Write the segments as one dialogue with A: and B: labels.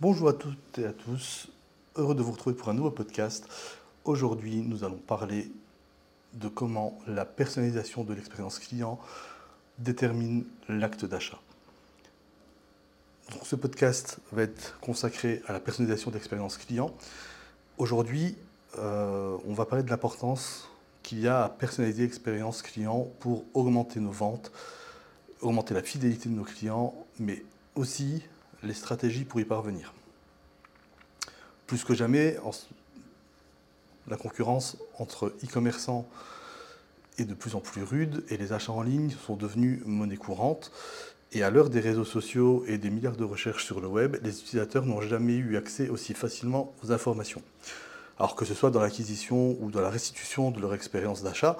A: Bonjour à toutes et à tous, heureux de vous retrouver pour un nouveau podcast. Aujourd'hui, nous allons parler de comment la personnalisation de l'expérience client détermine l'acte d'achat. ce podcast va être consacré à la personnalisation d'expérience client. Aujourd'hui, euh, on va parler de l'importance qu'il y a à personnaliser l'expérience client pour augmenter nos ventes, augmenter la fidélité de nos clients, mais aussi les stratégies pour y parvenir. Plus que jamais, la concurrence entre e-commerçants est de plus en plus rude et les achats en ligne sont devenus monnaie courante. Et à l'heure des réseaux sociaux et des milliards de recherches sur le web, les utilisateurs n'ont jamais eu accès aussi facilement aux informations. Alors que ce soit dans l'acquisition ou dans la restitution de leur expérience d'achat,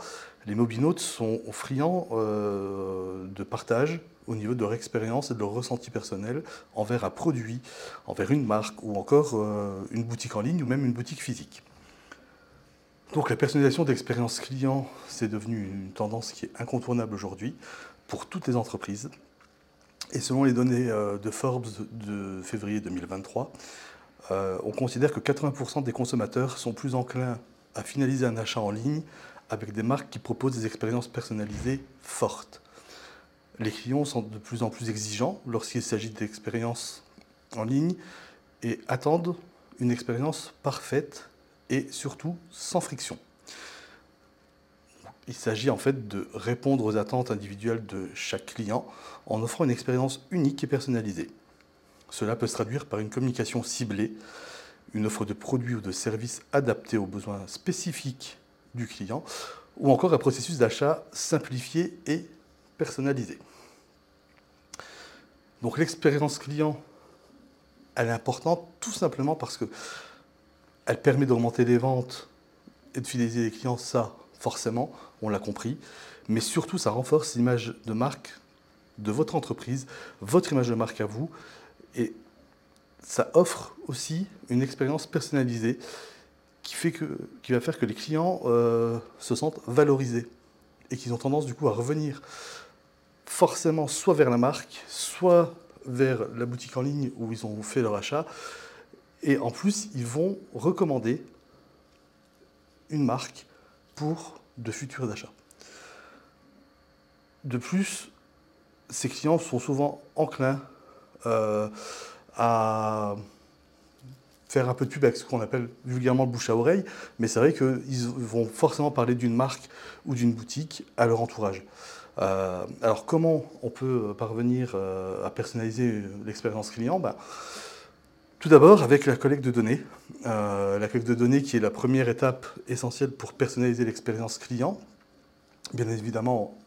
A: les mobinautes sont friands euh, de partage au niveau de leur expérience et de leur ressenti personnel envers un produit, envers une marque ou encore euh, une boutique en ligne ou même une boutique physique. Donc la personnalisation d'expérience client, c'est devenu une tendance qui est incontournable aujourd'hui pour toutes les entreprises. Et selon les données euh, de Forbes de février 2023, euh, on considère que 80% des consommateurs sont plus enclins à finaliser un achat en ligne avec des marques qui proposent des expériences personnalisées fortes. Les clients sont de plus en plus exigeants lorsqu'il s'agit d'expériences en ligne et attendent une expérience parfaite et surtout sans friction. Il s'agit en fait de répondre aux attentes individuelles de chaque client en offrant une expérience unique et personnalisée. Cela peut se traduire par une communication ciblée, une offre de produits ou de services adaptés aux besoins spécifiques du client, ou encore un processus d'achat simplifié et personnalisé. Donc l'expérience client, elle est importante tout simplement parce que elle permet d'augmenter les ventes et de fidéliser les clients, ça forcément, on l'a compris, mais surtout ça renforce l'image de marque de votre entreprise, votre image de marque à vous, et ça offre aussi une expérience personnalisée qui, va faire que les clients euh, se sentent valorisés et qu'ils ont tendance du coup à revenir forcément soit vers la marque, soit vers la boutique en ligne où ils ont fait leur achat. Et en plus, ils vont recommander une marque pour de futurs achats. De plus, ces clients sont souvent enclins euh, à faire un peu de pub avec ce qu'on appelle vulgairement le bouche à oreille, mais c'est vrai qu'ils vont forcément parler d'une marque ou d'une boutique à leur entourage. Euh, alors comment on peut parvenir euh, à personnaliser l'expérience client? Ben, Tout d'abord avec la collecte de données. la collecte de données qui est la première étape essentielle pour personnaliser l'expérience client. Bien évidemment,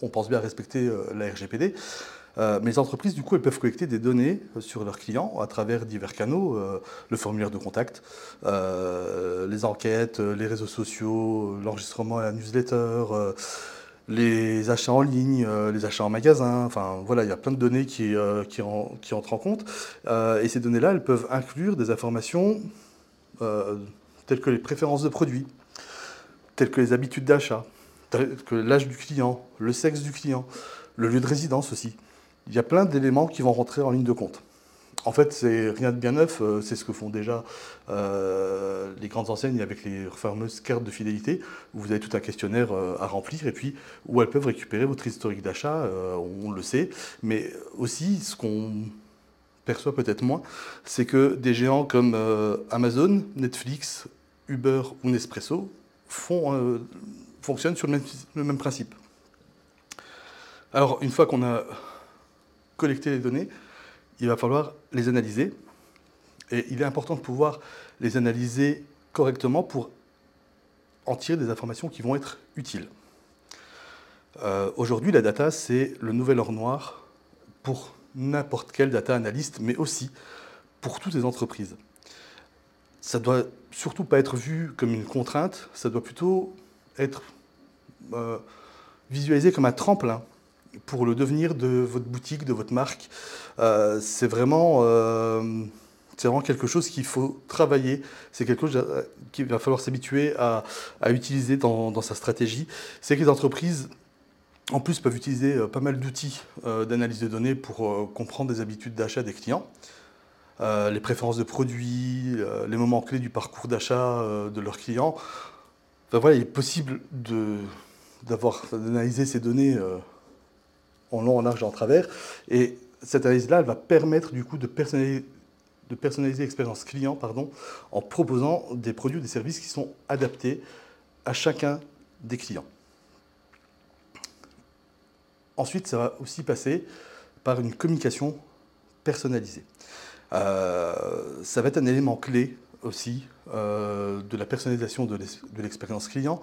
A: on pense bien à respecter la RGPD. Euh, mais les entreprises, du coup, elles peuvent collecter des données euh, sur leurs clients à travers divers canaux, euh, le formulaire de contact, les enquêtes, les réseaux sociaux, l'enregistrement à la newsletter, les achats en ligne, les achats en magasin. Enfin, voilà, il y a plein de données qui, qui, qui entrent en compte. et ces données-là, elles peuvent inclure des informations telles que les préférences de produits, telles que les habitudes d'achat, telles que l'âge du client, le sexe du client, le lieu de résidence aussi il y a plein d'éléments qui vont rentrer en ligne de compte. En fait, c'est rien de bien neuf, euh, c'est ce que font déjà euh, les grandes enseignes avec les fameuses cartes de fidélité, où vous avez tout un questionnaire euh, à remplir et puis où elles peuvent récupérer votre historique d'achat, on le sait. Mais aussi, ce qu'on perçoit peut-être moins, c'est que des géants comme Amazon, Netflix, Uber ou Nespresso fonctionnent sur le même principe. Alors, une fois qu'on a collecter les données, il va falloir les analyser. Et il est important de pouvoir les analyser correctement pour en tirer des informations qui vont être utiles. Euh, aujourd'hui, la data, c'est le nouvel or noir pour n'importe quel data analyst, mais aussi pour toutes les entreprises. Ça ne doit surtout pas être vu comme une contrainte, ça doit plutôt être euh, visualisé comme un tremplin pour le devenir de votre boutique, de votre marque. Euh, c'est vraiment, euh, vraiment quelque chose qu'il faut travailler. C'est quelque chose euh, qu'il va falloir s'habituer à, utiliser dans, sa stratégie. C'est que les entreprises, en plus, peuvent utiliser pas mal d'outils d'analyse de données pour comprendre des habitudes d'achat des clients. les préférences de produits, les moments clés du parcours d'achat de leurs clients. Enfin, voilà, il est possible d'analyser ces données en long, en large et en travers. Et cette analyse-là, elle va permettre du coup de personnaliser, l'expérience client pardon, en proposant des produits ou des services qui sont adaptés à chacun des clients. Ensuite, ça va aussi passer par une communication personnalisée. Euh, ça va être un élément clé aussi euh, de la personnalisation de l'expérience client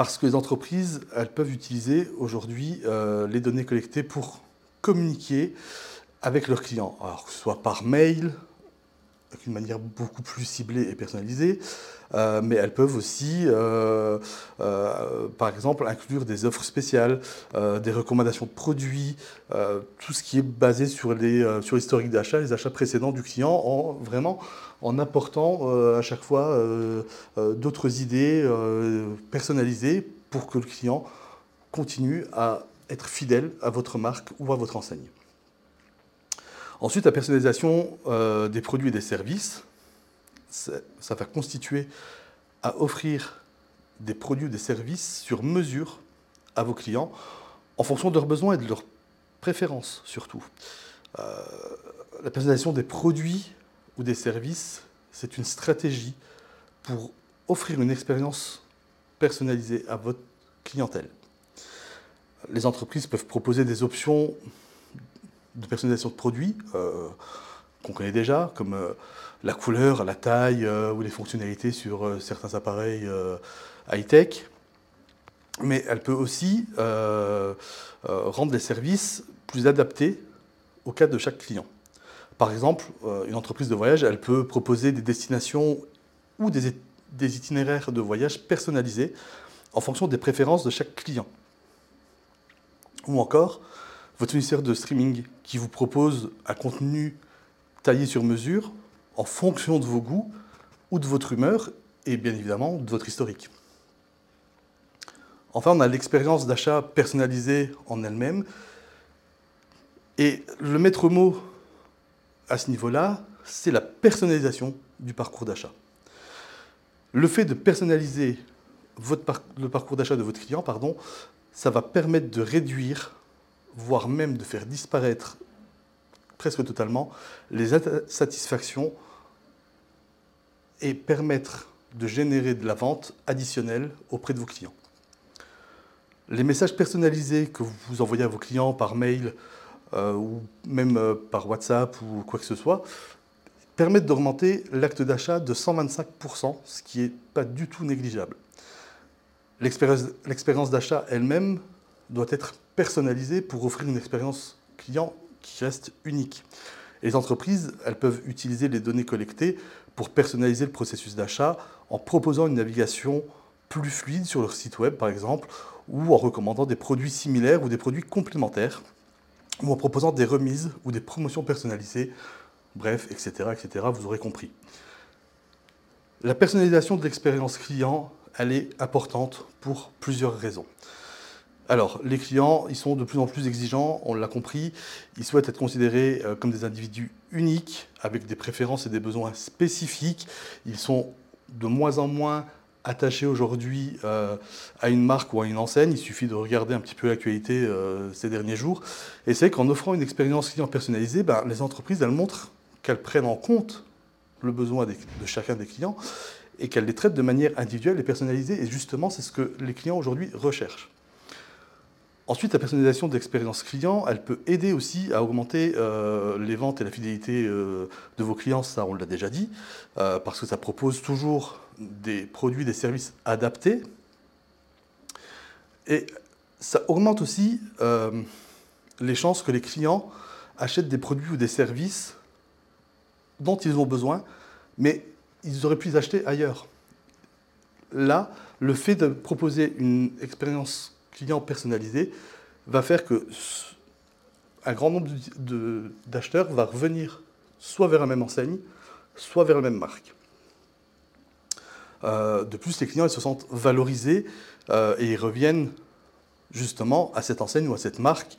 A: parce que les entreprises, elles peuvent utiliser aujourd'hui euh, les données collectées pour communiquer avec leurs clients, que ce soit par mail, d'une manière beaucoup plus ciblée et personnalisée, euh, mais elles peuvent aussi, euh, par exemple, inclure des offres spéciales, des recommandations de produits, tout ce qui est basé sur l'historique sur d'achat, les achats précédents du client, en vraiment en apportant euh, à chaque fois euh, euh, d'autres idées personnalisées pour que le client continue à être fidèle à votre marque ou à votre enseigne. Ensuite, la personnalisation des produits et des services, ça va constituer à offrir des produits ou des services sur mesure à vos clients en fonction de leurs besoins et de leurs préférences surtout. la personnalisation des produits ou des services, c'est une stratégie pour offrir une expérience personnalisée à votre clientèle. Les entreprises peuvent proposer des options de personnalisation de produits euh, qu'on connaît déjà, comme euh, la couleur, la taille euh, ou les fonctionnalités sur certains appareils high-tech. Mais elle peut aussi rendre les services plus adaptés au cas de chaque client. Par exemple, une entreprise de voyage, elle peut proposer des destinations ou des, itinéraires de voyage personnalisés en fonction des préférences de chaque client. Ou encore, votre ministère de streaming qui vous propose un contenu taillé sur mesure en fonction de vos goûts ou de votre humeur et bien évidemment de votre historique. Enfin, on a l'expérience d'achat personnalisée en elle-même. Et le maître mot à ce niveau-là, c'est la personnalisation du parcours d'achat. Le fait de personnaliser le parcours d'achat de votre client, pardon, ça va permettre de réduire, voire même de faire disparaître presque totalement les insatisfactions et permettre de générer de la vente additionnelle auprès de vos clients. Les messages personnalisés que vous envoyez à vos clients par mail, euh, ou même euh, par WhatsApp ou quoi que ce soit, permettent d'augmenter l'acte d'achat de 125%, ce qui n'est pas du tout négligeable. L'expérience d'achat elle-même doit être personnalisée pour offrir une expérience client qui reste unique. les entreprises, peuvent utiliser les données collectées pour personnaliser le processus d'achat en proposant une navigation plus fluide sur leur site web, par exemple, ou en recommandant des produits similaires ou des produits complémentaires ou en proposant des remises ou des promotions personnalisées, bref, etc., etc., vous aurez compris. La personnalisation de l'expérience client, elle est importante pour plusieurs raisons. Alors, les clients, ils sont de plus en plus exigeants, on l'a compris, ils souhaitent être considérés euh, comme des individus uniques, avec des préférences et des besoins spécifiques, ils sont de moins en moins attaché aujourd'hui euh, à une marque ou à une enseigne. Il suffit de regarder un petit peu l'actualité euh, ces derniers jours. Et c'est qu'en offrant une expérience client personnalisée, ben, les entreprises, elles montrent qu'elles prennent en compte le besoin de chacun des clients et qu'elles les traitent de manière individuelle et personnalisée. Et justement, c'est ce que les clients aujourd'hui recherchent. Ensuite, la personnalisation de l'expérience client, elle peut aider aussi à augmenter euh, les ventes et la fidélité de vos clients, ça on l'a déjà dit, parce que ça propose toujours des produits, des services adaptés. Et ça augmente aussi euh, les chances que les clients achètent des produits ou des services dont ils ont besoin, mais ils auraient pu les acheter ailleurs. Là, le fait de proposer une expérience client personnalisée va faire que un grand nombre d'acheteurs va revenir soit vers la même enseigne, soit vers la même marque. Euh, de plus, les clients ils se sentent valorisés euh, et ils reviennent justement à cette enseigne ou à cette marque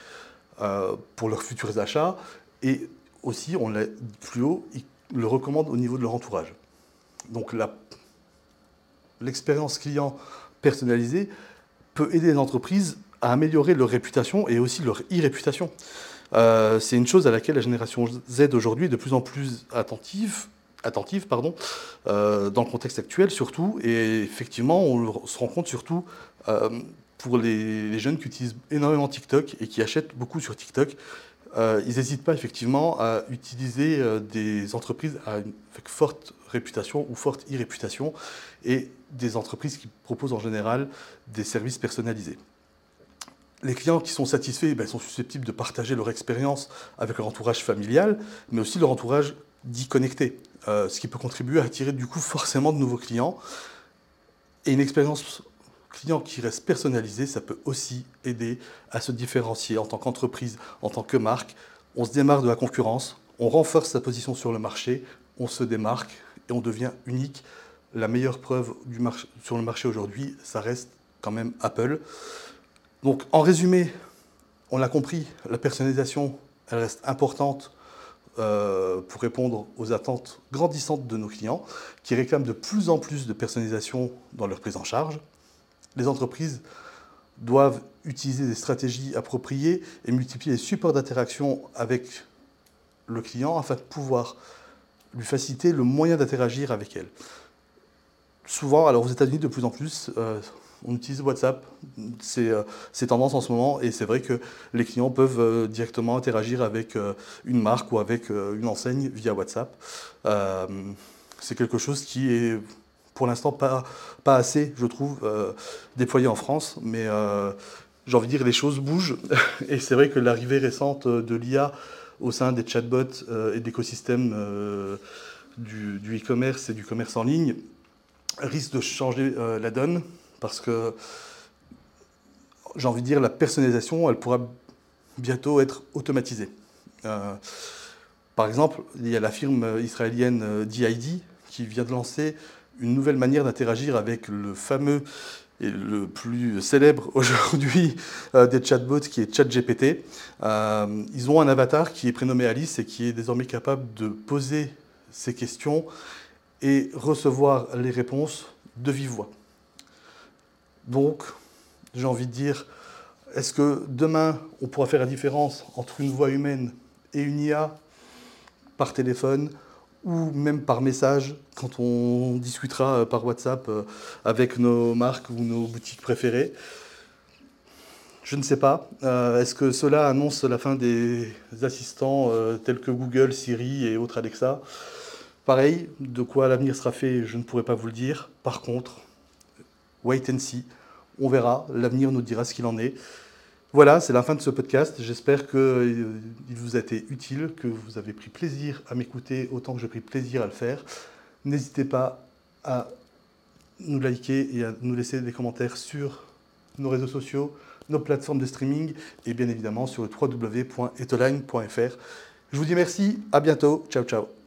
A: euh, pour leurs futurs achats. Et aussi, on l'a plus haut, ils le recommandent au niveau de leur entourage. Donc l'expérience client personnalisée aider les entreprises à améliorer leur réputation et aussi leur e-réputation. Euh, c'est une chose à laquelle la génération Z aujourd'hui est de plus en plus attentive, attentive pardon, euh, dans le contexte actuel surtout. Et effectivement, on se rend compte surtout euh, pour les, jeunes qui utilisent énormément TikTok et qui achètent beaucoup sur TikTok. ils n'hésitent pas effectivement à utiliser des entreprises avec forte réputation ou forte e-réputation et des entreprises qui proposent en général des services personnalisés les clients qui sont satisfaits ben, sont susceptibles de partager leur expérience avec leur entourage familial, mais aussi leur entourage dit connecté, euh, ce qui peut contribuer à attirer du coup forcément de nouveaux clients. Et une expérience client qui reste personnalisée, ça peut aussi aider à se différencier en tant qu'entreprise, en tant que marque. On se démarque de la concurrence, on renforce sa position sur le marché, on se démarque et on devient unique. La meilleure preuve sur le marché aujourd'hui, ça reste quand même Apple. Donc en résumé, on l'a compris, la personnalisation, elle reste importante euh, pour répondre aux attentes grandissantes de nos clients qui réclament de plus en plus de personnalisation dans leur prise en charge. Les entreprises doivent utiliser des stratégies appropriées et multiplier les supports d'interaction avec le client afin de pouvoir lui faciliter le moyen d'interagir avec elle. Souvent, alors aux États-Unis de plus en plus, euh, on utilise WhatsApp. Euh, c'est tendance en ce moment et c'est vrai que les clients peuvent euh, directement interagir avec euh, une marque ou avec une enseigne via WhatsApp. c'est quelque chose qui est pour l'instant pas, pas assez, je trouve, déployé en France, mais j'ai envie de dire les choses bougent et c'est vrai que l'arrivée récente de l'IA au sein des chatbots et de l'écosystème du e-commerce et du commerce en ligne risque de changer la donne parce que j'ai envie de dire la personnalisation, elle pourra bientôt être automatisée. Euh, par exemple, il y a la firme israélienne DID qui vient de lancer une nouvelle manière d'interagir avec le fameux et le plus célèbre aujourd'hui euh, des chatbots qui est ChatGPT. Euh, ils ont un avatar qui est prénommé Alice et qui est désormais capable de poser ses questions et recevoir les réponses de vive voix. Donc, j'ai envie de dire, est-ce que demain, on pourra faire la différence entre une voix humaine et une IA par téléphone? Ou même par message quand on discutera euh, par WhatsApp euh, avec nos marques ou nos boutiques préférées Je ne sais pas. Euh, est-ce que cela annonce la fin des assistants tels que Google, Siri et autres Alexa? Pareil, de quoi l'avenir sera fait, je ne pourrais pas vous le dire. Par contre, wait and see. On verra, l'avenir nous dira ce qu'il en est. Voilà, c'est la fin de ce podcast. J'espère qu'il euh, vous a été utile, que vous avez pris plaisir à m'écouter autant que j'ai pris plaisir à le faire. N'hésitez pas à nous liker et à nous laisser des commentaires sur nos réseaux sociaux, nos plateformes de streaming et bien évidemment sur le www.etoline.fr. Je vous dis merci, à bientôt, ciao ciao.